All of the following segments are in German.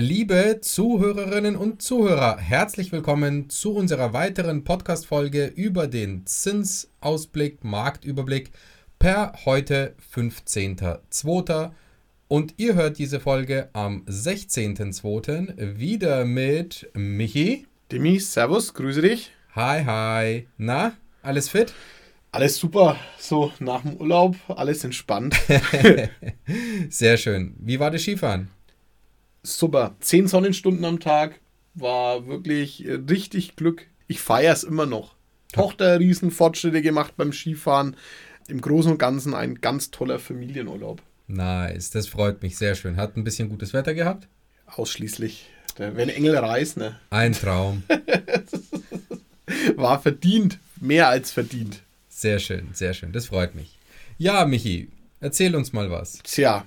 Liebe Zuhörerinnen und Zuhörer, herzlich willkommen zu unserer weiteren Podcast-Folge über den Zinsausblick, Marktüberblick per heute 15.02. Und ihr hört diese Folge am 16.02. wieder mit Michi. Demi, Servus, grüße dich. Hi, hi. Na, alles fit? Alles super, so nach dem Urlaub, alles entspannt. Sehr schön. Wie war das Skifahren? Super, zehn Sonnenstunden am Tag, war wirklich richtig Glück. Ich feiere es immer noch. Tochter riesen Fortschritte gemacht beim Skifahren. Im Großen und Ganzen ein ganz toller Familienurlaub. Nice, das freut mich sehr schön. Hat ein bisschen gutes Wetter gehabt? Ausschließlich. Wenn Engel reist, ne? Ein Traum. War verdient, mehr als verdient. Sehr schön, sehr schön. Das freut mich. Ja, Michi, erzähl uns mal was. Tja,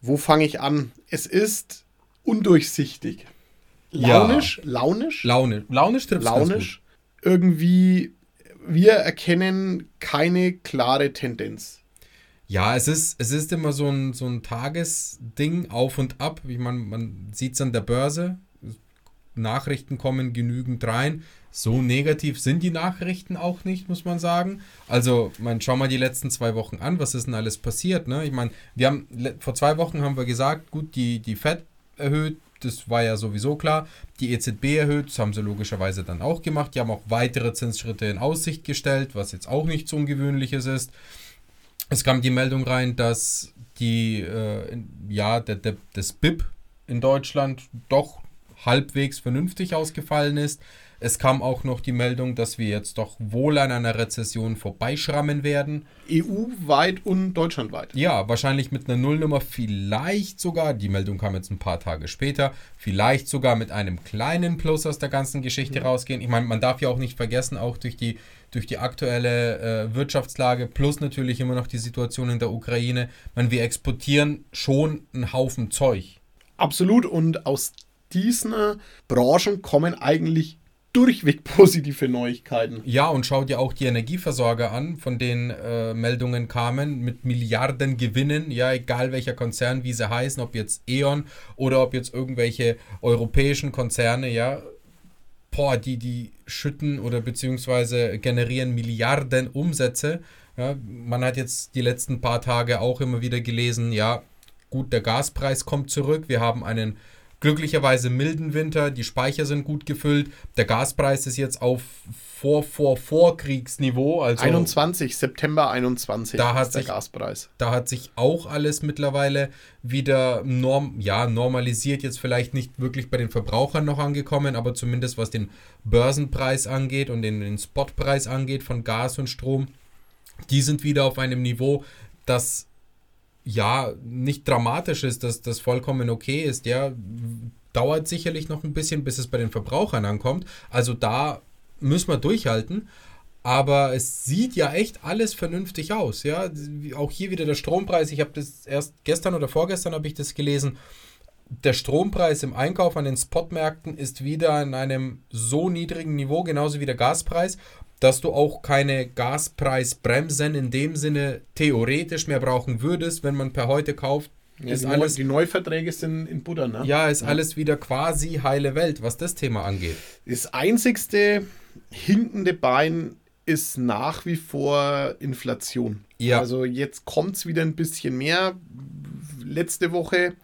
wo fange ich an? Es ist undurchsichtig. Launisch, ja. launisch. Launisch, launisch trifft Launisch. Irgendwie, wir erkennen keine klare Tendenz. Ja, es ist, es ist immer so ein, so ein Tagesding auf und ab. Ich meine, man sieht es an der Börse. Nachrichten kommen genügend rein. So negativ sind die Nachrichten auch nicht, muss man sagen. Also, man schau mal die letzten zwei Wochen an, was ist denn alles passiert, ne? Ich meine, wir haben vor zwei Wochen haben wir gesagt, gut, die, die Fed erhöht, das war ja sowieso klar. Die EZB erhöht, das haben sie logischerweise dann auch gemacht. Die haben auch weitere Zinsschritte in Aussicht gestellt, was jetzt auch nichts Ungewöhnliches ist. Es kam die Meldung rein, dass die, äh, ja, der, der, das BIP in Deutschland doch halbwegs vernünftig ausgefallen ist. Es kam auch noch die Meldung, dass wir jetzt doch wohl an einer Rezession vorbeischrammen werden. EU-weit und deutschlandweit. Ja, wahrscheinlich mit einer Nullnummer, vielleicht sogar, die Meldung kam jetzt ein paar Tage später, vielleicht sogar mit einem kleinen Plus aus der ganzen Geschichte ja. rausgehen. Ich meine, man darf ja auch nicht vergessen, auch durch die, durch die aktuelle äh, Wirtschaftslage plus natürlich immer noch die Situation in der Ukraine, man, wir exportieren schon einen Haufen Zeug. Absolut und aus diesen Branchen kommen eigentlich durchweg positive Neuigkeiten. Ja, und schau dir auch die Energieversorger an, von denen äh, Meldungen kamen, mit Milliarden Gewinnen, ja, egal welcher Konzern, wie sie heißen, ob jetzt E.ON oder ob jetzt irgendwelche europäischen Konzerne, ja, boah, die, die schütten oder beziehungsweise generieren Milliarden Umsätze. Ja, man hat jetzt die letzten paar Tage auch immer wieder gelesen, ja, gut, der Gaspreis kommt zurück, wir haben einen glücklicherweise milden Winter, die Speicher sind gut gefüllt, der Gaspreis ist jetzt auf vor vor Vorkriegsniveau, also 21 September 21 da hat sich, Gaspreis. Da hat sich auch alles mittlerweile wieder norm, ja, normalisiert, jetzt vielleicht nicht wirklich bei den Verbrauchern noch angekommen, aber zumindest was den Börsenpreis angeht und den, den Spotpreis angeht von Gas und Strom, die sind wieder auf einem Niveau, das ja, nicht dramatisch ist, dass das vollkommen okay ist, ja, dauert sicherlich noch ein bisschen, bis es bei den Verbrauchern ankommt. Also da müssen wir durchhalten. Aber es sieht ja echt alles vernünftig aus, ja. Auch hier wieder der Strompreis. Ich habe das erst gestern oder vorgestern habe ich das gelesen. Der Strompreis im Einkauf an den Spotmärkten ist wieder an einem so niedrigen Niveau, genauso wie der Gaspreis dass du auch keine Gaspreisbremsen in dem Sinne theoretisch mehr brauchen würdest, wenn man per heute kauft. Ja, ist die, alles, die Neuverträge sind in Butter, ne? Ja, ist ja. alles wieder quasi heile Welt, was das Thema angeht. Das einzigste hinkende Bein ist nach wie vor Inflation. Ja. Also jetzt kommt es wieder ein bisschen mehr. Letzte Woche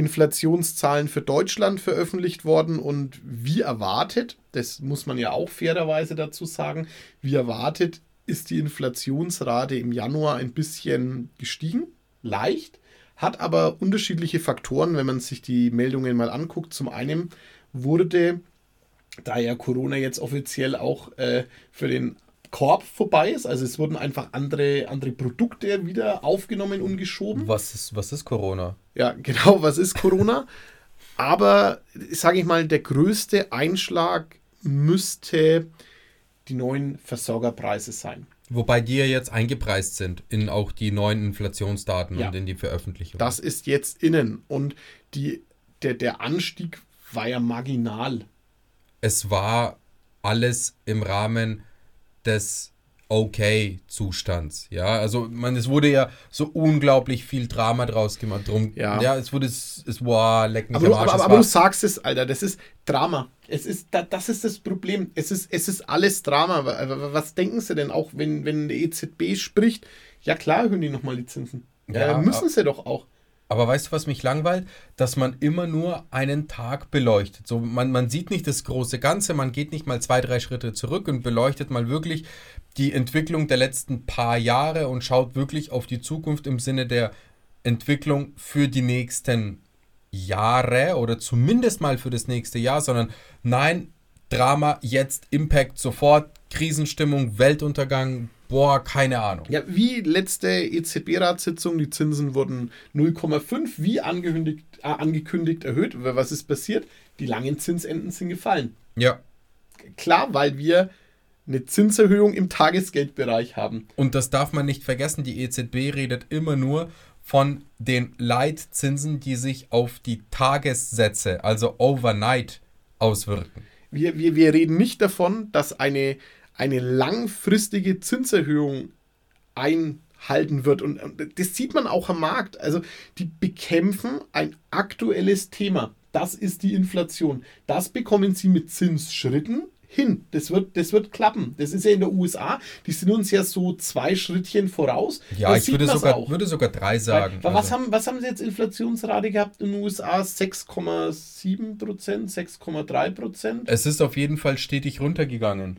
Inflationszahlen für Deutschland veröffentlicht worden und wie erwartet, das muss man ja auch fairerweise dazu sagen, wie erwartet ist die Inflationsrate im Januar ein bisschen gestiegen, leicht, hat aber unterschiedliche Faktoren, wenn man sich die Meldungen mal anguckt. Zum einen wurde, da ja Corona jetzt offiziell auch äh, für den Korb vorbei ist. Also es wurden einfach andere, andere Produkte wieder aufgenommen und geschoben. Was ist, was ist Corona? Ja, genau, was ist Corona? Aber, sage ich mal, der größte Einschlag müsste die neuen Versorgerpreise sein. Wobei die ja jetzt eingepreist sind in auch die neuen Inflationsdaten ja. und in die Veröffentlichung. Das ist jetzt innen. Und die, der, der Anstieg war ja marginal. Es war alles im Rahmen des okay Zustands. Ja, also man, es wurde ja so unglaublich viel Drama draus gemacht. Drum, ja. ja, es wurde, es, es wow, leck mich aber, Arsch, aber, aber, du sagst es, Alter, das ist Drama. Es ist, das ist das Problem. Es ist, es ist alles Drama. Was denken sie denn auch, wenn, wenn die EZB spricht? Ja klar, hören die nochmal die Zinsen. Ja, ja müssen sie doch auch. Aber weißt du, was mich langweilt? Dass man immer nur einen Tag beleuchtet. So, man, man sieht nicht das große Ganze, man geht nicht mal zwei, drei Schritte zurück und beleuchtet mal wirklich die Entwicklung der letzten paar Jahre und schaut wirklich auf die Zukunft im Sinne der Entwicklung für die nächsten Jahre oder zumindest mal für das nächste Jahr, sondern nein, Drama, jetzt Impact sofort, Krisenstimmung, Weltuntergang, Boah, keine Ahnung. Ja, wie letzte EZB-Ratssitzung, die Zinsen wurden 0,5 wie angekündigt, äh, angekündigt erhöht. Was ist passiert? Die langen Zinsenden sind gefallen. Ja. Klar, weil wir eine Zinserhöhung im Tagesgeldbereich haben. Und das darf man nicht vergessen, die EZB redet immer nur von den Leitzinsen, die sich auf die Tagessätze, also overnight, auswirken. Wir, wir, wir reden nicht davon, dass eine eine langfristige Zinserhöhung einhalten wird. Und das sieht man auch am Markt. Also die bekämpfen ein aktuelles Thema. Das ist die Inflation. Das bekommen sie mit Zinsschritten hin. Das wird, das wird klappen. Das ist ja in der USA. Die sind uns ja so zwei Schrittchen voraus. Ja, das ich würde sogar, würde sogar drei sagen. Weil, was, also. haben, was haben sie jetzt Inflationsrate gehabt in den USA? 6,7 Prozent, 6,3 Prozent? Es ist auf jeden Fall stetig runtergegangen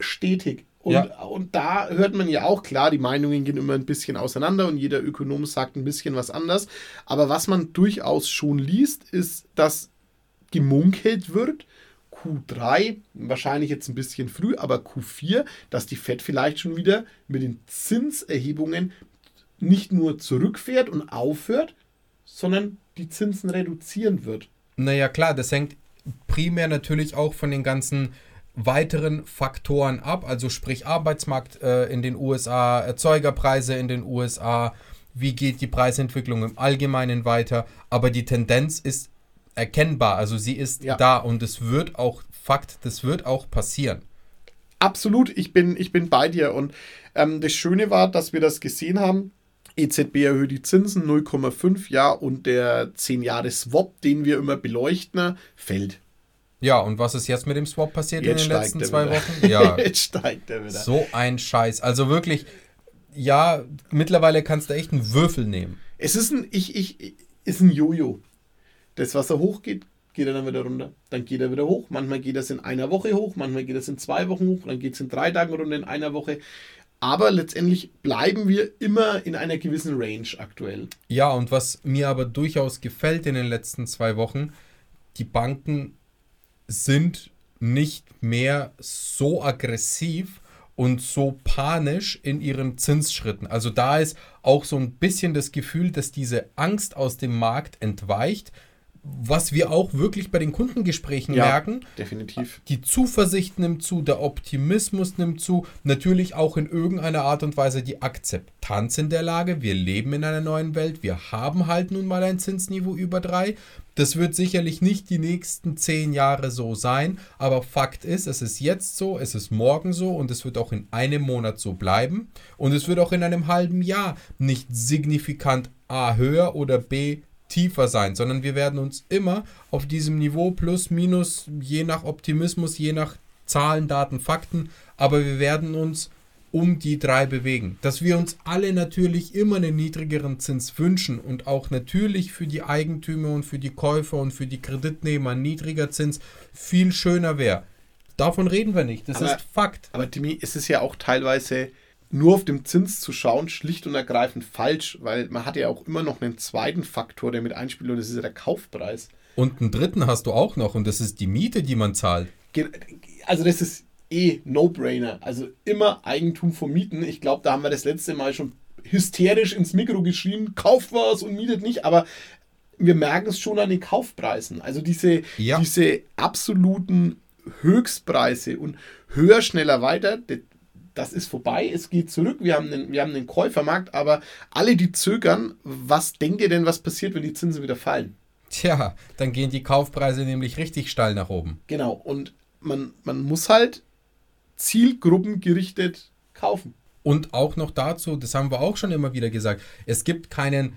stetig. Und, ja. und da hört man ja auch, klar, die Meinungen gehen immer ein bisschen auseinander und jeder Ökonom sagt ein bisschen was anders. Aber was man durchaus schon liest, ist, dass gemunkelt wird, Q3, wahrscheinlich jetzt ein bisschen früh, aber Q4, dass die Fed vielleicht schon wieder mit den Zinserhebungen nicht nur zurückfährt und aufhört, sondern die Zinsen reduzieren wird. Naja, klar, das hängt primär natürlich auch von den ganzen weiteren Faktoren ab, also sprich Arbeitsmarkt äh, in den USA, Erzeugerpreise in den USA, wie geht die Preisentwicklung im Allgemeinen weiter, aber die Tendenz ist erkennbar, also sie ist ja. da und es wird auch Fakt, das wird auch passieren. Absolut, ich bin, ich bin bei dir und ähm, das Schöne war, dass wir das gesehen haben. EZB erhöht die Zinsen 0,5, ja, und der 10-Jahre-Swap, den wir immer beleuchten, fällt. Ja, und was ist jetzt mit dem Swap passiert jetzt in den letzten zwei wieder. Wochen? Ja. jetzt steigt er wieder. So ein Scheiß. Also wirklich, ja, mittlerweile kannst du echt einen Würfel nehmen. Es ist ein, ich, ich, ist ein Jojo. Das Wasser hochgeht, geht er dann wieder runter. Dann geht er wieder hoch. Manchmal geht das in einer Woche hoch, manchmal geht das in zwei Wochen hoch, dann geht es in drei Tagen runter, in einer Woche. Aber letztendlich bleiben wir immer in einer gewissen Range aktuell. Ja, und was mir aber durchaus gefällt in den letzten zwei Wochen, die Banken sind nicht mehr so aggressiv und so panisch in ihren Zinsschritten. Also da ist auch so ein bisschen das Gefühl, dass diese Angst aus dem Markt entweicht, was wir auch wirklich bei den Kundengesprächen ja, merken. Definitiv. Die Zuversicht nimmt zu, der Optimismus nimmt zu, natürlich auch in irgendeiner Art und Weise die Akzeptanz in der Lage. Wir leben in einer neuen Welt, wir haben halt nun mal ein Zinsniveau über drei. Das wird sicherlich nicht die nächsten zehn Jahre so sein, aber Fakt ist, es ist jetzt so, es ist morgen so und es wird auch in einem Monat so bleiben und es wird auch in einem halben Jahr nicht signifikant A höher oder B tiefer sein, sondern wir werden uns immer auf diesem Niveau plus minus, je nach Optimismus, je nach Zahlen, Daten, Fakten, aber wir werden uns um die drei bewegen. Dass wir uns alle natürlich immer einen niedrigeren Zins wünschen und auch natürlich für die Eigentümer und für die Käufer und für die Kreditnehmer ein niedriger Zins viel schöner wäre. Davon reden wir nicht. Das aber, ist Fakt. Aber Timmy, es ist ja auch teilweise nur auf dem Zins zu schauen, schlicht und ergreifend falsch, weil man hat ja auch immer noch einen zweiten Faktor, der mit einspielt, und das ist ja der Kaufpreis. Und einen dritten hast du auch noch, und das ist die Miete, die man zahlt. Also das ist eh No-Brainer. Also immer Eigentum vermieten. Ich glaube, da haben wir das letzte Mal schon hysterisch ins Mikro geschrien, kauft was und mietet nicht, aber wir merken es schon an den Kaufpreisen. Also diese, ja. diese absoluten Höchstpreise und höher, schneller, weiter, das ist vorbei, es geht zurück, wir haben, den, wir haben den Käufermarkt, aber alle, die zögern, was denkt ihr denn, was passiert, wenn die Zinsen wieder fallen? Tja, dann gehen die Kaufpreise nämlich richtig steil nach oben. Genau, und man, man muss halt zielgruppengerichtet kaufen. Und auch noch dazu, das haben wir auch schon immer wieder gesagt, es gibt keinen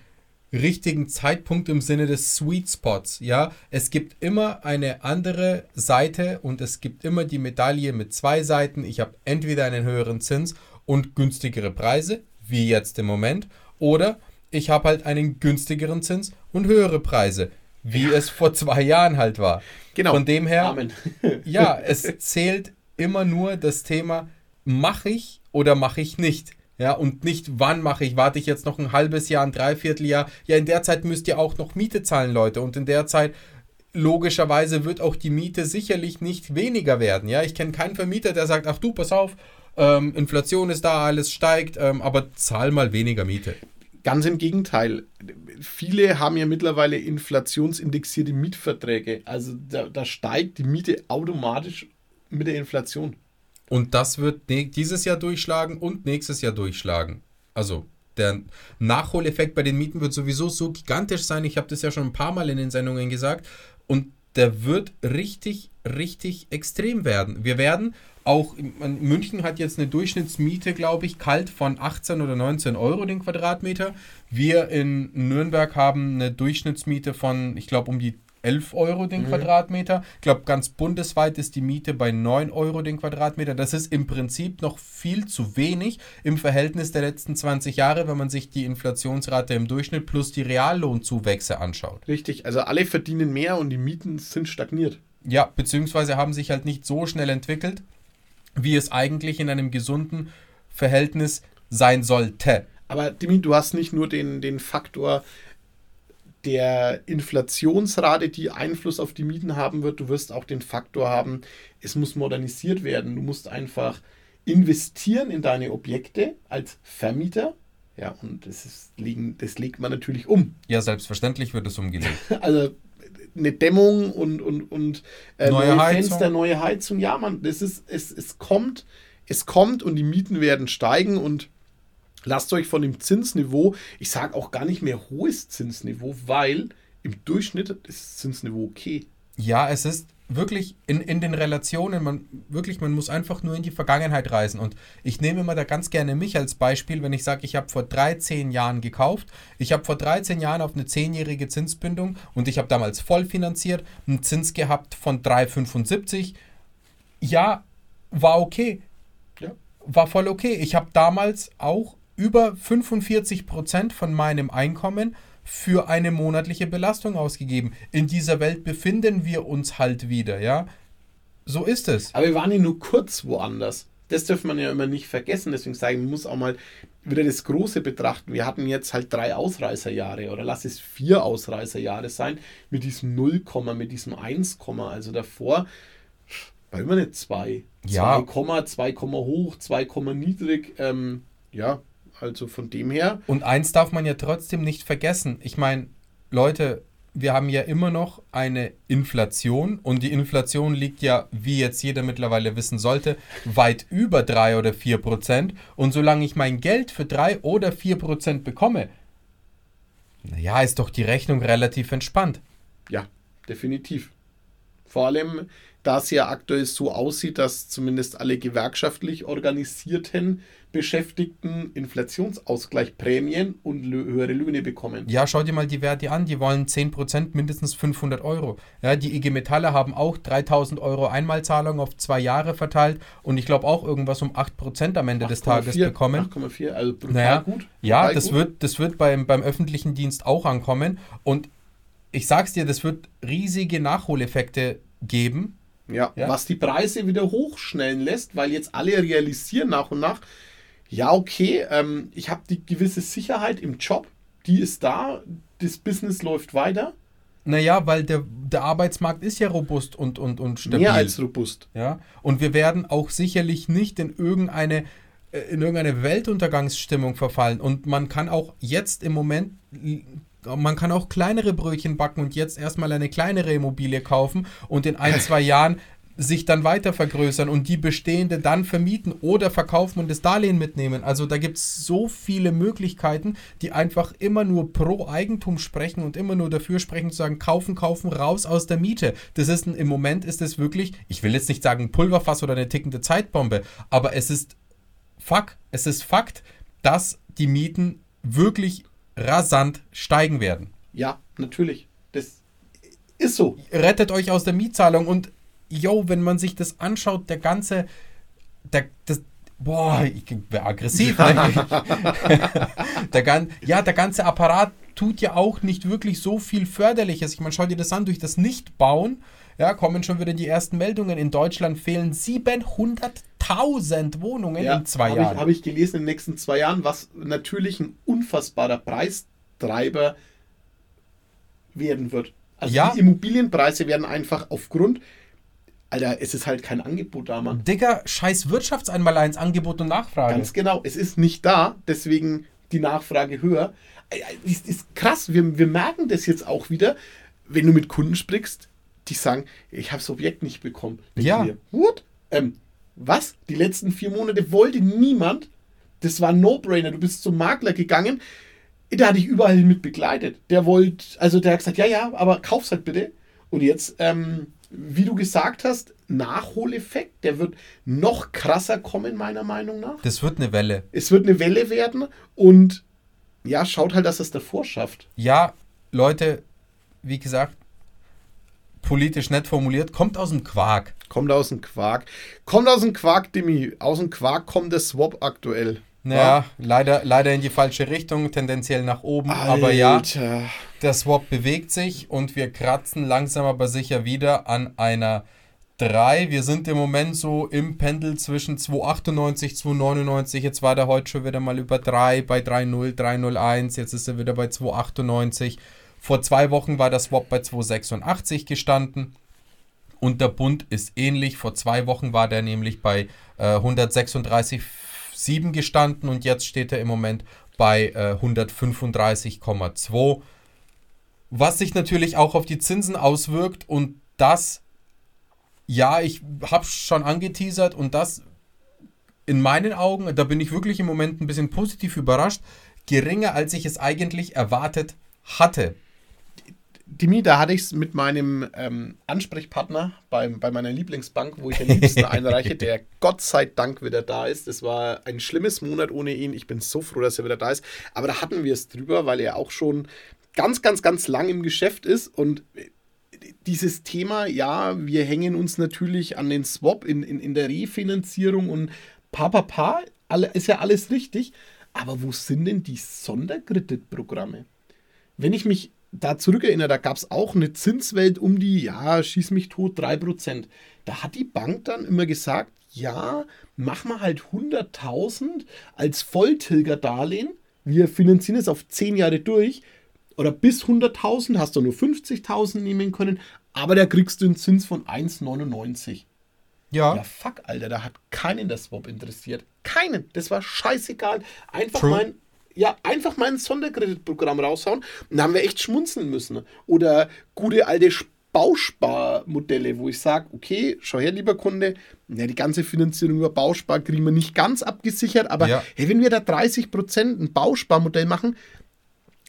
richtigen Zeitpunkt im Sinne des Sweet Spots. Ja, es gibt immer eine andere Seite und es gibt immer die Medaille mit zwei Seiten. Ich habe entweder einen höheren Zins und günstigere Preise, wie jetzt im Moment, oder ich habe halt einen günstigeren Zins und höhere Preise, wie ja. es vor zwei Jahren halt war. Genau. Von dem her, Amen. ja, es zählt immer nur das Thema, mache ich oder mache ich nicht. Ja, und nicht, wann mache ich? Warte ich jetzt noch ein halbes Jahr, ein Dreivierteljahr? Ja, in der Zeit müsst ihr auch noch Miete zahlen, Leute. Und in der Zeit, logischerweise, wird auch die Miete sicherlich nicht weniger werden. Ja, ich kenne keinen Vermieter, der sagt, ach du, pass auf, ähm, Inflation ist da, alles steigt, ähm, aber zahl mal weniger Miete. Ganz im Gegenteil. Viele haben ja mittlerweile inflationsindexierte Mietverträge. Also da, da steigt die Miete automatisch mit der Inflation. Und das wird dieses Jahr durchschlagen und nächstes Jahr durchschlagen. Also der Nachholeffekt bei den Mieten wird sowieso so gigantisch sein. Ich habe das ja schon ein paar Mal in den Sendungen gesagt. Und der wird richtig, richtig extrem werden. Wir werden auch, München hat jetzt eine Durchschnittsmiete, glaube ich, kalt von 18 oder 19 Euro den Quadratmeter. Wir in Nürnberg haben eine Durchschnittsmiete von, ich glaube, um die 11 Euro den mhm. Quadratmeter. Ich glaube, ganz bundesweit ist die Miete bei 9 Euro den Quadratmeter. Das ist im Prinzip noch viel zu wenig im Verhältnis der letzten 20 Jahre, wenn man sich die Inflationsrate im Durchschnitt plus die Reallohnzuwächse anschaut. Richtig, also alle verdienen mehr und die Mieten sind stagniert. Ja, beziehungsweise haben sich halt nicht so schnell entwickelt, wie es eigentlich in einem gesunden Verhältnis sein sollte. Aber Dimi, du hast nicht nur den, den Faktor der Inflationsrate, die Einfluss auf die Mieten haben wird. Du wirst auch den Faktor haben, es muss modernisiert werden. Du musst einfach investieren in deine Objekte als Vermieter. Ja, und das, ist, das legt man natürlich um. Ja, selbstverständlich wird es umgelegt. also eine Dämmung und, und, und äh, neue, neue Fenster, neue Heizung. Ja, man, das ist, es, es kommt, es kommt und die Mieten werden steigen und Lasst euch von dem Zinsniveau, ich sage auch gar nicht mehr hohes Zinsniveau, weil im Durchschnitt ist das Zinsniveau okay. Ja, es ist wirklich in, in den Relationen, man wirklich, man muss einfach nur in die Vergangenheit reisen. Und ich nehme immer da ganz gerne mich als Beispiel, wenn ich sage, ich habe vor 13 Jahren gekauft, ich habe vor 13 Jahren auf eine 10-jährige Zinsbindung und ich habe damals voll finanziert, einen Zins gehabt von 3,75. Ja, war okay. Ja. War voll okay. Ich habe damals auch über 45 Prozent von meinem Einkommen für eine monatliche Belastung ausgegeben. In dieser Welt befinden wir uns halt wieder, ja. So ist es. Aber wir waren ja nur kurz woanders. Das dürfen man ja immer nicht vergessen. Deswegen sage ich, man muss auch mal wieder das Große betrachten. Wir hatten jetzt halt drei Ausreißerjahre oder lass es vier Ausreißerjahre sein mit diesem 0, mit diesem 1, also davor war immer eine 2. Ja. 2, 2, hoch, 2, niedrig. Ähm, ja, also von dem her. Und eins darf man ja trotzdem nicht vergessen. Ich meine, Leute, wir haben ja immer noch eine Inflation und die Inflation liegt ja, wie jetzt jeder mittlerweile wissen sollte, weit über 3 oder 4 Prozent. Und solange ich mein Geld für 3 oder 4 Prozent bekomme, naja, ist doch die Rechnung relativ entspannt. Ja, definitiv. Vor allem, da es ja aktuell so aussieht, dass zumindest alle gewerkschaftlich organisierten Beschäftigten Inflationsausgleichprämien und höhere Löhne bekommen. Ja, schau dir mal die Werte an, die wollen 10% mindestens 500 Euro. Ja, die IG Metalle haben auch 3000 Euro Einmalzahlung auf zwei Jahre verteilt und ich glaube auch irgendwas um 8% am Ende 8, des Tages 4, bekommen. 8,4, also brutal naja, gut. Ja, das, gut. Wird, das wird beim, beim öffentlichen Dienst auch ankommen und ich sag's dir, das wird riesige Nachholeffekte geben. Ja, ja, was die Preise wieder hochschnellen lässt, weil jetzt alle realisieren nach und nach, ja, okay, ähm, ich habe die gewisse Sicherheit im Job, die ist da, das Business läuft weiter. Naja, weil der, der Arbeitsmarkt ist ja robust und, und, und stabil. Mehr als robust. Ja, und wir werden auch sicherlich nicht in irgendeine, äh, in irgendeine Weltuntergangsstimmung verfallen. Und man kann auch jetzt im Moment man kann auch kleinere Brötchen backen und jetzt erstmal eine kleinere Immobilie kaufen und in ein, zwei Jahren sich dann weiter vergrößern und die bestehende dann vermieten oder verkaufen und das Darlehen mitnehmen. Also da gibt es so viele Möglichkeiten, die einfach immer nur pro Eigentum sprechen und immer nur dafür sprechen zu sagen, kaufen, kaufen, raus aus der Miete. Das ist ein, im Moment ist es wirklich, ich will jetzt nicht sagen Pulverfass oder eine tickende Zeitbombe, aber es ist Fuck, es ist Fakt, dass die Mieten wirklich rasant steigen werden. Ja, natürlich. Das ist so. Rettet euch aus der Mietzahlung und yo, wenn man sich das anschaut, der ganze, der, das, boah, ich wäre aggressiv. Ne? der, ja, der ganze Apparat tut ja auch nicht wirklich so viel Förderliches. Ich meine, schau dir das an, durch das Nichtbauen, ja, kommen schon wieder die ersten Meldungen. In Deutschland fehlen 700.000 Wohnungen ja, in zwei hab Jahren. Habe ich gelesen in den nächsten zwei Jahren, was natürlich ein unfassbarer Preistreiber werden wird. Also ja. die Immobilienpreise werden einfach aufgrund Alter, es ist halt kein Angebot da, Mann. Digga, scheiß Wirtschaftseinmaleins Angebot und Nachfrage. Ganz genau, es ist nicht da, deswegen die Nachfrage höher. Das ist krass, wir, wir merken das jetzt auch wieder, wenn du mit Kunden sprichst, die sagen, ich habe das Objekt nicht bekommen. ja. What? Ähm, was? Die letzten vier Monate wollte niemand. Das war ein No-Brainer. Du bist zum Makler gegangen. Der hat dich überall mit begleitet. Der wollte, also der hat gesagt, ja, ja, aber kauf's halt bitte. Und jetzt ähm, wie du gesagt hast, Nachholeffekt, der wird noch krasser kommen, meiner Meinung nach. Das wird eine Welle. Es wird eine Welle werden und ja, schaut halt, dass es davor schafft. Ja, Leute, wie gesagt, politisch nett formuliert, kommt aus dem Quark. Kommt aus dem Quark. Kommt aus dem Quark, Dimi. Aus dem Quark kommt der Swap aktuell. Naja, leider, leider in die falsche Richtung, tendenziell nach oben. Alter. Aber ja, der Swap bewegt sich und wir kratzen langsam aber sicher wieder an einer 3. Wir sind im Moment so im Pendel zwischen 298, 299. Jetzt war der heute schon wieder mal über 3 bei 3,0, 3,01. Jetzt ist er wieder bei 298. Vor zwei Wochen war der Swap bei 286 gestanden. Und der Bund ist ähnlich. Vor zwei Wochen war der nämlich bei äh, 136 7 gestanden und jetzt steht er im Moment bei äh, 135,2. Was sich natürlich auch auf die Zinsen auswirkt und das, ja, ich habe schon angeteasert und das in meinen Augen, da bin ich wirklich im Moment ein bisschen positiv überrascht, geringer als ich es eigentlich erwartet hatte. Dimi, da hatte ich es mit meinem ähm, Ansprechpartner bei, bei meiner Lieblingsbank, wo ich am liebsten einreiche, der Gott sei Dank wieder da ist. Das war ein schlimmes Monat ohne ihn. Ich bin so froh, dass er wieder da ist. Aber da hatten wir es drüber, weil er auch schon ganz, ganz, ganz lang im Geschäft ist und dieses Thema, ja, wir hängen uns natürlich an den Swap in, in, in der Refinanzierung und pa, pa, pa, ist ja alles richtig. Aber wo sind denn die Sonderkreditprogramme? Wenn ich mich da zurückerinnere, da gab es auch eine Zinswelt um die, ja, schieß mich tot, 3%. Da hat die Bank dann immer gesagt, ja, mach mal halt 100.000 als Volltilgerdarlehen. Wir finanzieren es auf 10 Jahre durch. Oder bis 100.000 hast du nur 50.000 nehmen können, aber da kriegst du einen Zins von 1,99. Ja. Ja, fuck, Alter, da hat keinen der Swap interessiert. Keinen. Das war scheißegal. Einfach True. mein ja, einfach mal ein Sonderkreditprogramm raushauen. Und da haben wir echt schmunzeln müssen. Oder gute alte Bausparmodelle, wo ich sage, okay, schau her, lieber Kunde, ja, die ganze Finanzierung über Bauspar kriegen wir nicht ganz abgesichert, aber ja. hey, wenn wir da 30% ein Bausparmodell machen,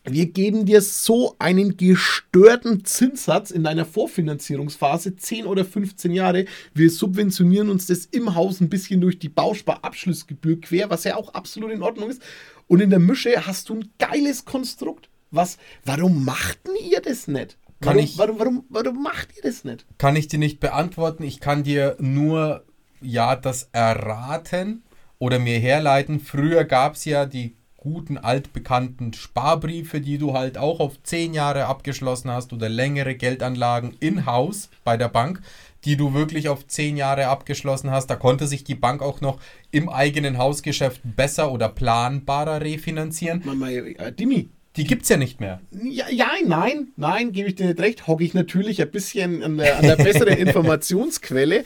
wir geben dir so einen gestörten Zinssatz in deiner Vorfinanzierungsphase, 10 oder 15 Jahre. Wir subventionieren uns das im Haus ein bisschen durch die Bausparabschlussgebühr quer, was ja auch absolut in Ordnung ist. Und in der Mische hast du ein geiles Konstrukt. Was, warum machten ihr das nicht? Kann warum, ich, warum, warum, warum macht ihr das nicht? Kann ich dir nicht beantworten. Ich kann dir nur ja das erraten oder mir herleiten. Früher gab es ja die guten altbekannten Sparbriefe, die du halt auch auf zehn Jahre abgeschlossen hast oder längere Geldanlagen in-house bei der Bank, die du wirklich auf zehn Jahre abgeschlossen hast. Da konnte sich die Bank auch noch im eigenen Hausgeschäft besser oder planbarer refinanzieren. Mama, äh, Dimi, die gibt es ja nicht mehr. Ja, ja, nein, nein, gebe ich dir nicht recht. Hocke ich natürlich ein bisschen an der, an der besseren Informationsquelle.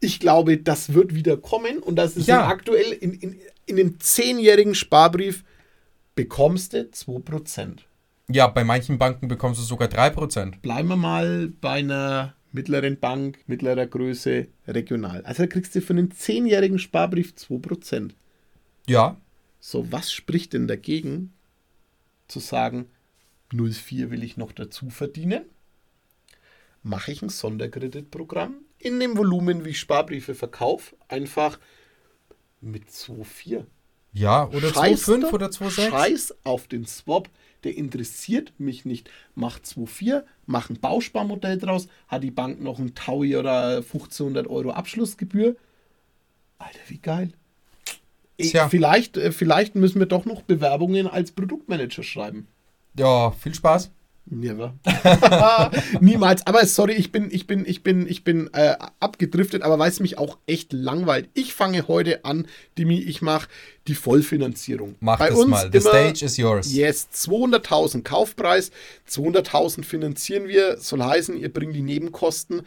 Ich glaube, das wird wieder kommen und das ist ja. aktuell in, in, in einem zehnjährigen Sparbrief bekommst du 2%. Ja, bei manchen Banken bekommst du sogar 3%. Bleiben wir mal bei einer mittleren Bank, mittlerer Größe, regional. Also da kriegst du für einen zehnjährigen Sparbrief 2%. Ja. So, was spricht denn dagegen, zu sagen, 0,4 will ich noch dazu verdienen? Mache ich ein Sonderkreditprogramm in dem Volumen, wie ich Sparbriefe verkaufe, einfach Mit 2,4. Ja, oder 2,5 oder 2,6. Scheiß auf den Swap, der interessiert mich nicht. Mach 2,4, mach ein Bausparmodell draus, hat die Bank noch ein Taui oder 1500 Euro Abschlussgebühr. Alter, wie geil. Tja. Vielleicht, äh, vielleicht müssen wir doch noch Bewerbungen als Produktmanager schreiben. Ja, viel Spaß. Never. Niemals. Aber sorry, ich bin, ich bin, ich bin, ich bin äh, abgedriftet, aber weil es mich auch echt langweilt. Ich fange heute an, Dimi, ich mache die Vollfinanzierung. Mach Bei das uns mal. The stage is yours. Yes, 200.000 Kaufpreis, 200.000 finanzieren wir. Soll heißen, ihr bringt die Nebenkosten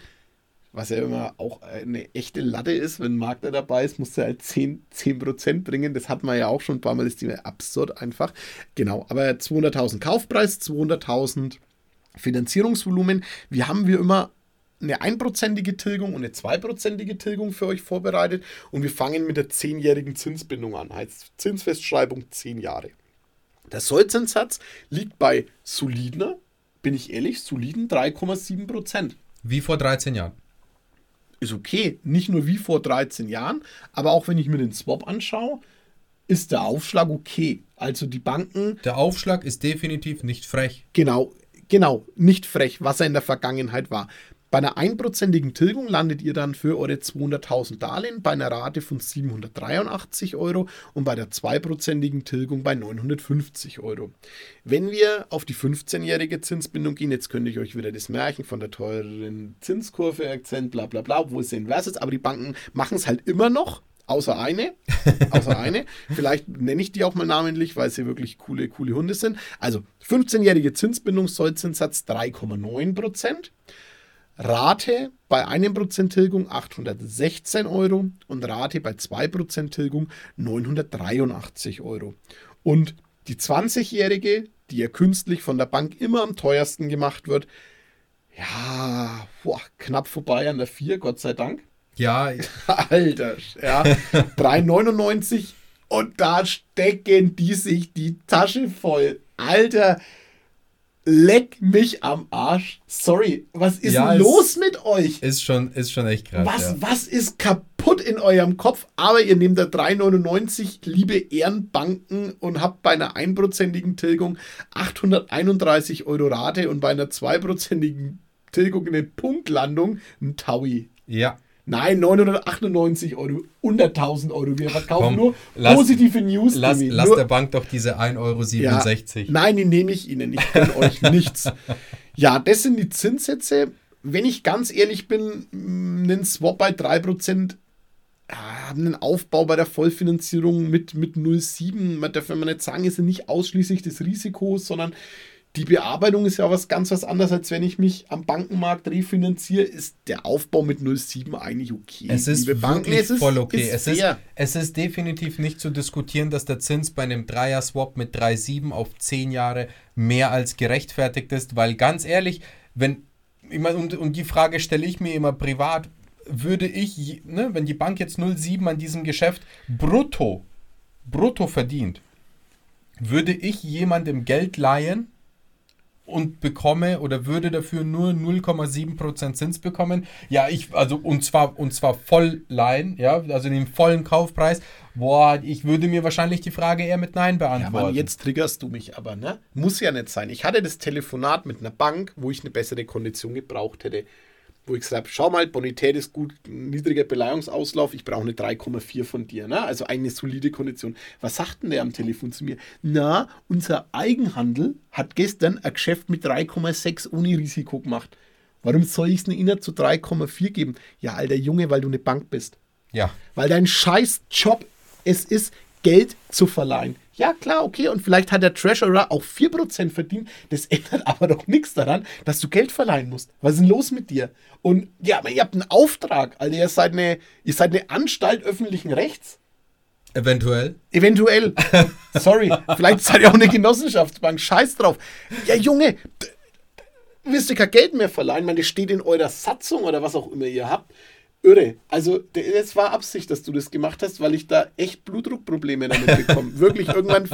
was ja immer auch eine echte Latte ist, wenn ein Makler dabei ist, muss er halt 10, 10% bringen. Das hat man ja auch schon ein paar Mal, ist absurd einfach. Genau, aber 200.000 Kaufpreis, 200.000 Finanzierungsvolumen. Wie haben wir immer eine einprozentige Tilgung und eine zweiprozentige Tilgung für euch vorbereitet und wir fangen mit der zehnjährigen Zinsbindung an. Heißt Zinsfestschreibung 10 Jahre. Der Sollzinssatz liegt bei solidner, bin ich ehrlich, soliden 3,7% Wie vor 13 Jahren ist okay. Nicht nur wie vor 13 Jahren, aber auch wenn ich mir den Swap anschaue, ist der Aufschlag okay. Also die Banken. Der Aufschlag ist definitiv nicht frech. Genau, genau, nicht frech, was er in der Vergangenheit war. Bei einer einprozentigen Tilgung landet ihr dann für eure 200.000 Darlehen bei einer Rate von 783 Euro und bei der zweiprozentigen Tilgung bei 950 Euro. Wenn wir auf die 15-jährige Zinsbindung gehen, jetzt könnte ich euch wieder das Märchen von der teuren Zinskurve erzählen, bla bla bla, wo es invers ist, aber die Banken machen es halt immer noch. Außer eine. Außer eine. Vielleicht nenne ich die auch mal namentlich, weil sie wirklich coole, coole Hunde sind. Also 15-jährige Zinsbindung, Sollzinssatz 3,9 Prozent. Rate bei 1% Tilgung 816 Euro und Rate bei 2% Tilgung 983 Euro. Und die 20-Jährige, die ja künstlich von der Bank immer am teuersten gemacht wird, ja, boah, knapp vorbei an der 4, Gott sei Dank. Ja. Alter, ja. 3,99 und da stecken die sich die Tasche voll. Alter, leck mich am Arsch. Sorry, was ist ja, los mit euch? Ist schon, ist schon echt krass. Was, ja. was ist kaputt in eurem Kopf? Aber ihr nehmt da 3,99 liebe Ehrenbanken und habt bei einer einprozentigen Tilgung 831 Euro Rate und bei einer zweiprozentigen Tilgung eine Punktlandung ein Taui. Ja. Nein, 998 Euro, 100.000 Euro. Wir verkaufen Komm, nur lass, positive News. Lass, lass der Bank doch diese 1,67 Euro. Ja, nein, die nehme ich Ihnen. Ich gönne euch nichts. Ja, das sind die Zinssätze. Wenn ich ganz ehrlich bin, einen Swap bei 3%, haben einen Aufbau bei der Vollfinanzierung mit, mit 0,7. Man darf man nicht sagen, ist ja nicht ausschließlich des Risikos, sondern die Bearbeitung ist ja was ganz was anderes, als wenn ich mich am Bankenmarkt refinanziere, ist der Aufbau mit 0,7 eigentlich okay. Es ist Liebe Banken, es ist, voll okay. Ist es, ist, es ist definitiv nicht zu diskutieren, dass der Zins bei einem Dreier-Swap mit 3,7 auf 10 Jahre mehr als gerechtfertigt ist, weil ganz ehrlich, wenn, ich meine, und, und die Frage stelle ich mir immer privat, würde ich, ne, wenn die Bank jetzt 0,7 an diesem Geschäft brutto, brutto verdient, würde ich jemandem Geld leihen, und bekomme oder würde dafür nur 0,7% Zins bekommen. Ja, ich, also und zwar und zwar voll leihen, ja, also den vollen Kaufpreis. Boah, ich würde mir wahrscheinlich die Frage eher mit Nein beantworten. Ja, Mann, jetzt triggerst du mich aber, ne? Muss ja nicht sein. Ich hatte das Telefonat mit einer Bank, wo ich eine bessere Kondition gebraucht hätte wo ich gesagt habe, schau mal, Bonität ist gut, niedriger Beleihungsauslauf, ich brauche eine 3,4 von dir, ne? also eine solide Kondition. Was sagt denn der am Telefon zu mir? Na, unser Eigenhandel hat gestern ein Geschäft mit 3,6 ohne Risiko gemacht. Warum soll ich es nicht inner zu 3,4 geben? Ja, alter Junge, weil du eine Bank bist. Ja. Weil dein scheiß Job es ist, Geld zu verleihen. Ja, klar, okay. Und vielleicht hat der Treasurer auch 4% verdient. Das ändert aber doch nichts daran, dass du Geld verleihen musst. Was ist denn los mit dir? Und ja, aber ihr habt einen Auftrag. Also ihr seid eine, ihr seid eine Anstalt öffentlichen Rechts. Eventuell. Eventuell. Sorry. vielleicht seid ihr auch eine Genossenschaftsbank. Scheiß drauf. Ja, Junge, wirst du kein Geld mehr verleihen. Ich meine, das steht in eurer Satzung oder was auch immer ihr habt irre. Also, es war Absicht, dass du das gemacht hast, weil ich da echt Blutdruckprobleme damit bekomme. Wirklich, irgendwann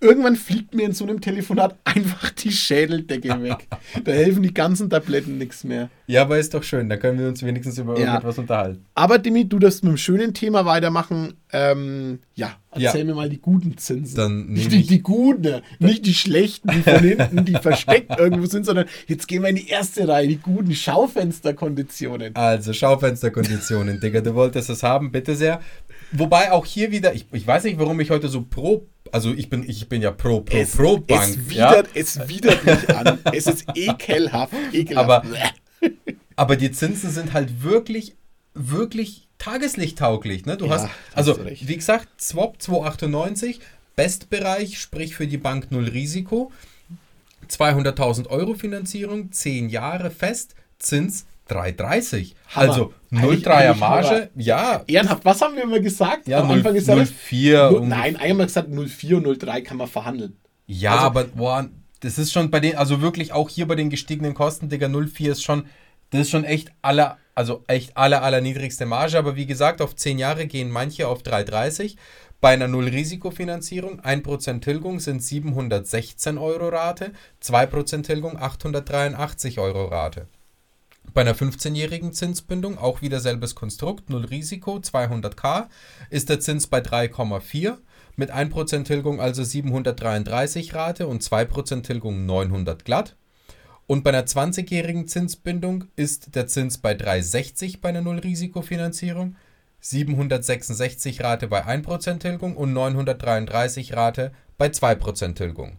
irgendwann fliegt mir in so einem Telefonat einfach die Schädeldecke weg. da helfen die ganzen Tabletten nichts mehr. Ja, aber ist doch schön, da können wir uns wenigstens über ja. irgendetwas unterhalten. Aber Dimi, du darfst mit einem schönen Thema weitermachen. Ähm, ja, erzähl ja. mir mal die guten Zinsen. Dann nicht die, die guten, nicht die schlechten, die von hinten, die versteckt irgendwo sind, sondern jetzt gehen wir in die erste Reihe, die guten Schaufensterkonditionen. Also Schaufensterkonditionen, Digga, du wolltest es haben, bitte sehr. Wobei auch hier wieder, ich, ich weiß nicht, warum ich heute so pro also ich bin, ich bin ja pro, pro, es, pro Bank. Es widert, ja? es widert mich an. Es ist ekelhaft, ekelhaft. Aber, aber die Zinsen sind halt wirklich, wirklich tageslichttauglich. Ne? Du ja, hast, also hast wie gesagt, Swap 298, Bestbereich, sprich für die Bank null Risiko. 200.000 Euro Finanzierung, 10 Jahre fest, Zins 3,30. Also 0,3er Marge, ja. Ehrenhaft, was haben wir immer gesagt? Ja, Am 0, Anfang ist 0,4. Nein, einmal gesagt 0,4 und 0,3 kann man verhandeln. Ja, also, aber boah, das ist schon bei den, also wirklich auch hier bei den gestiegenen Kosten, Digga, 0,4 ist schon, das ist schon echt aller, also echt aller, aller niedrigste Marge. Aber wie gesagt, auf 10 Jahre gehen manche auf 3,30. Bei einer Null-Risikofinanzierung 1% Tilgung sind 716 Euro Rate, 2% Tilgung 883 Euro Rate. Bei einer 15-jährigen Zinsbindung, auch wieder selbes Konstrukt, null Risiko, 200k, ist der Zins bei 3,4 mit 1% Tilgung also 733 Rate und 2% Tilgung 900 glatt. Und bei einer 20-jährigen Zinsbindung ist der Zins bei 3,60 bei einer Null-Risikofinanzierung, 766 Rate bei 1% Tilgung und 933 Rate bei 2% Tilgung.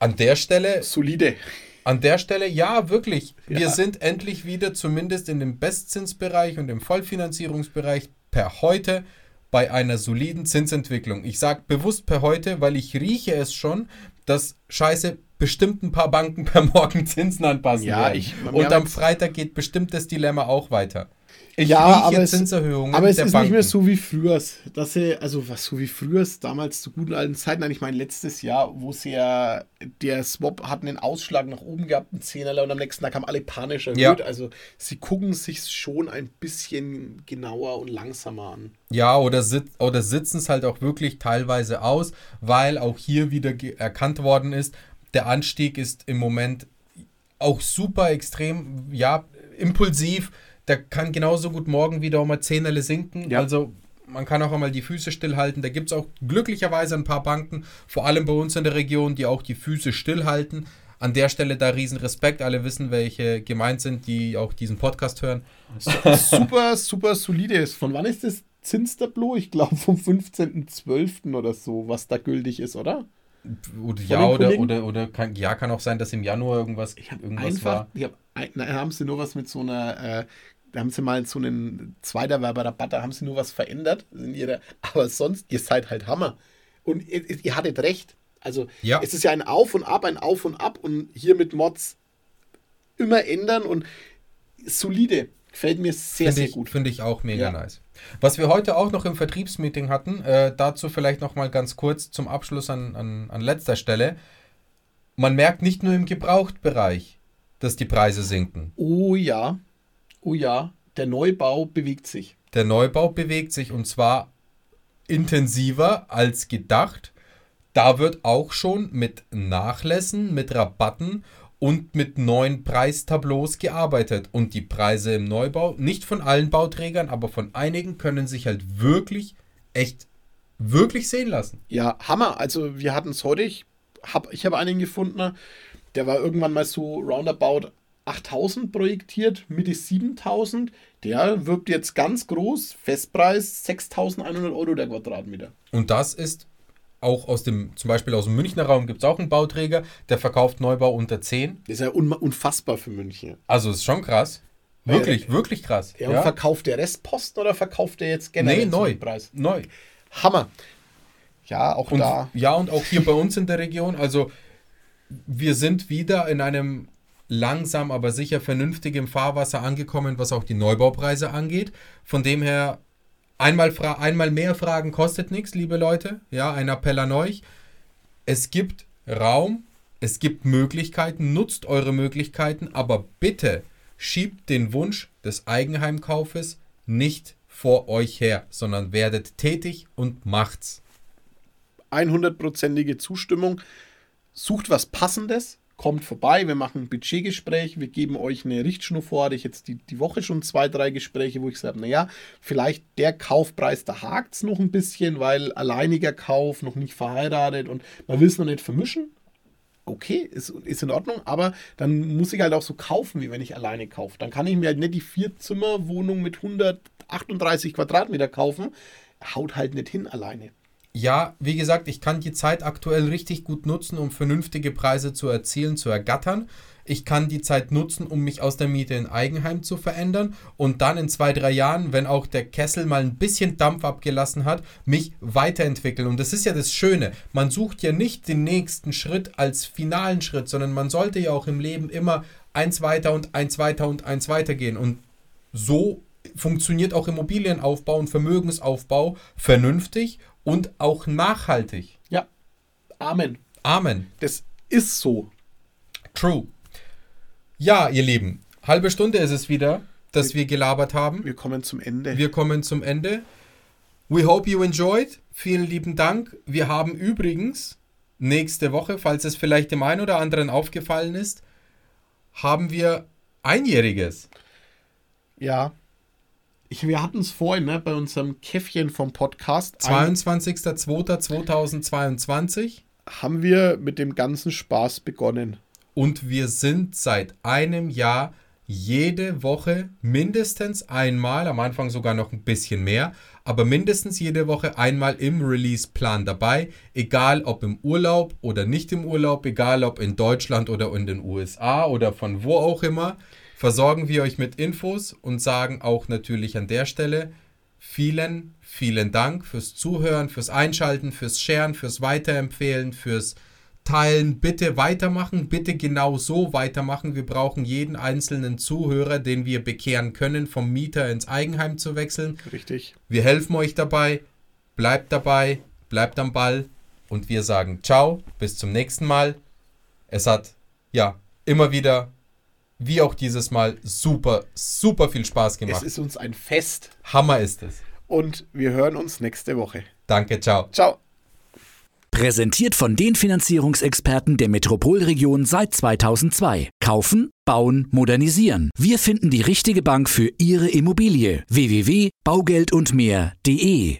An der Stelle. Solide. An der Stelle, ja, wirklich. Ja. Wir sind endlich wieder zumindest in dem Bestzinsbereich und im Vollfinanzierungsbereich per heute bei einer soliden Zinsentwicklung. Ich sage bewusst per heute, weil ich rieche es schon, dass scheiße bestimmt ein paar Banken per Morgen Zinsen anpassen ja, werden. Ich, und am Freitag geht bestimmt das Dilemma auch weiter. Ich ja, aber es, aber es ist Banken. nicht mehr so wie früher. Dass sie, also was so wie früher damals zu guten alten Zeiten, ich meine letztes Jahr, wo sie ja, der Swap hat einen Ausschlag nach oben gehabt, einen Zehnerler und am nächsten Tag haben alle panisch erhöht. Ja. Also sie gucken sich schon ein bisschen genauer und langsamer an. Ja, oder, sit oder sitzen es halt auch wirklich teilweise aus, weil auch hier wieder erkannt worden ist, der Anstieg ist im Moment auch super extrem, ja, impulsiv der kann genauso gut morgen wieder um mal Zehnerle sinken. Ja. Also man kann auch einmal die Füße stillhalten. Da gibt es auch glücklicherweise ein paar Banken, vor allem bei uns in der Region, die auch die Füße stillhalten. An der Stelle da riesen Respekt. Alle wissen, welche gemeint sind, die auch diesen Podcast hören. super, super solide. Von wann ist das Zinstableau? Ich glaube vom 15.12. oder so, was da gültig ist, oder? Oder, ja, oder, oder, oder kann, ja, kann auch sein, dass im Januar irgendwas, irgendwas einfach, war. Ich hab, na, haben sie nur was mit so einer äh, da haben sie mal so einen Zweiterwerber-Rabatt, da haben sie nur was verändert. In ihrer, aber sonst, ihr seid halt Hammer. Und ihr, ihr hattet recht. Also ja. es ist ja ein Auf und Ab, ein Auf und Ab und hier mit Mods immer ändern und solide. Gefällt mir sehr, sehr ich, gut. Finde ich auch mega ja. nice. Was wir heute auch noch im Vertriebsmeeting hatten, äh, dazu vielleicht noch mal ganz kurz zum Abschluss an, an, an letzter Stelle. Man merkt nicht nur im Gebrauchtbereich, dass die Preise sinken. Oh ja oh ja, der Neubau bewegt sich. Der Neubau bewegt sich und zwar intensiver als gedacht. Da wird auch schon mit Nachlässen, mit Rabatten und mit neuen Preistableaus gearbeitet. Und die Preise im Neubau, nicht von allen Bauträgern, aber von einigen, können sich halt wirklich, echt, wirklich sehen lassen. Ja, Hammer. Also wir hatten es heute, ich habe ich hab einen gefunden, der war irgendwann mal so roundabout 8000 projektiert, Mitte 7000. Der wirbt jetzt ganz groß, Festpreis 6100 Euro der Quadratmeter. Und das ist auch aus dem, zum Beispiel aus dem Münchner Raum gibt es auch einen Bauträger, der verkauft Neubau unter 10. Das ist ja unfassbar für München. Also ist schon krass. Wirklich, äh, wirklich krass. Ja, ja. verkauft der Restposten oder verkauft der jetzt generell nee, neu. Preis? Neu. Hammer. Ja, auch und, da. Ja, und auch hier bei uns in der Region. Also wir sind wieder in einem langsam, aber sicher vernünftig im Fahrwasser angekommen, was auch die Neubaupreise angeht. Von dem her, einmal, einmal mehr Fragen kostet nichts, liebe Leute. Ja, ein Appell an euch. Es gibt Raum, es gibt Möglichkeiten, nutzt eure Möglichkeiten, aber bitte schiebt den Wunsch des Eigenheimkaufes nicht vor euch her, sondern werdet tätig und macht's. 100%ige Zustimmung. Sucht was Passendes, kommt vorbei, wir machen ein Budgetgespräch, wir geben euch eine Richtschnur vor. Hatte ich jetzt die, die Woche schon zwei, drei Gespräche, wo ich sage, naja, vielleicht der Kaufpreis, da hakt es noch ein bisschen, weil alleiniger Kauf, noch nicht verheiratet und man will es noch nicht vermischen. Okay, ist, ist in Ordnung, aber dann muss ich halt auch so kaufen, wie wenn ich alleine kaufe. Dann kann ich mir halt nicht die Vierzimmerwohnung mit 138 Quadratmeter kaufen. Haut halt nicht hin alleine ja, wie gesagt, ich kann die Zeit aktuell richtig gut nutzen, um vernünftige Preise zu erzielen, zu ergattern. Ich kann die Zeit nutzen, um mich aus der Miete in Eigenheim zu verändern und dann in zwei, drei Jahren, wenn auch der Kessel mal ein bisschen Dampf abgelassen hat, mich weiterentwickeln. Und das ist ja das Schöne. Man sucht ja nicht den nächsten Schritt als finalen Schritt, sondern man sollte ja auch im Leben immer eins weiter und eins weiter und eins weiter gehen. Und so funktioniert auch Immobilienaufbau und Vermögensaufbau vernünftig und auch nachhaltig. Ja. Amen. Amen. Das ist so. True. Ja, ihr Lieben, halbe Stunde ist es wieder, dass wir, wir gelabert haben. Wir kommen zum Ende. Wir kommen zum Ende. We hope you enjoyed. Vielen lieben Dank. Wir haben übrigens nächste Woche, falls es vielleicht dem einen oder anderen aufgefallen ist, haben wir Einjähriges. Ja, ich, wir hatten es vorhin ne, bei unserem Käffchen vom Podcast. 22.02.2022 haben wir mit dem ganzen Spaß begonnen. Und wir sind seit einem Jahr jede Woche mindestens einmal, am Anfang sogar noch ein bisschen mehr, aber mindestens jede Woche einmal im Release-Plan dabei, egal ob im Urlaub oder nicht im Urlaub, egal ob in Deutschland oder in den USA oder von wo auch immer versorgen wir euch mit Infos und sagen auch natürlich an der Stelle vielen, vielen Dank fürs Zuhören, fürs Einschalten, fürs Sharen, fürs Weiterempfehlen, fürs Teilen. Bitte weitermachen, bitte genau so weitermachen. Wir brauchen jeden einzelnen Zuhörer, den wir bekehren können, vom Mieter ins Eigenheim zu wechseln. Richtig. Wir helfen euch dabei. Bleibt dabei, bleibt am Ball und wir sagen ciao, bis zum nächsten Mal. Es hat ja immer wieder wie auch dieses Mal super, super viel Spaß gemacht. Es ist uns ein Fest. Hammer ist es. Und wir hören uns nächste Woche. Danke, ciao. Ciao. Präsentiert von den Finanzierungsexperten der Metropolregion seit 2002. Kaufen, bauen, modernisieren. Wir finden die richtige Bank für Ihre Immobilie. www.baugeldundmehr.de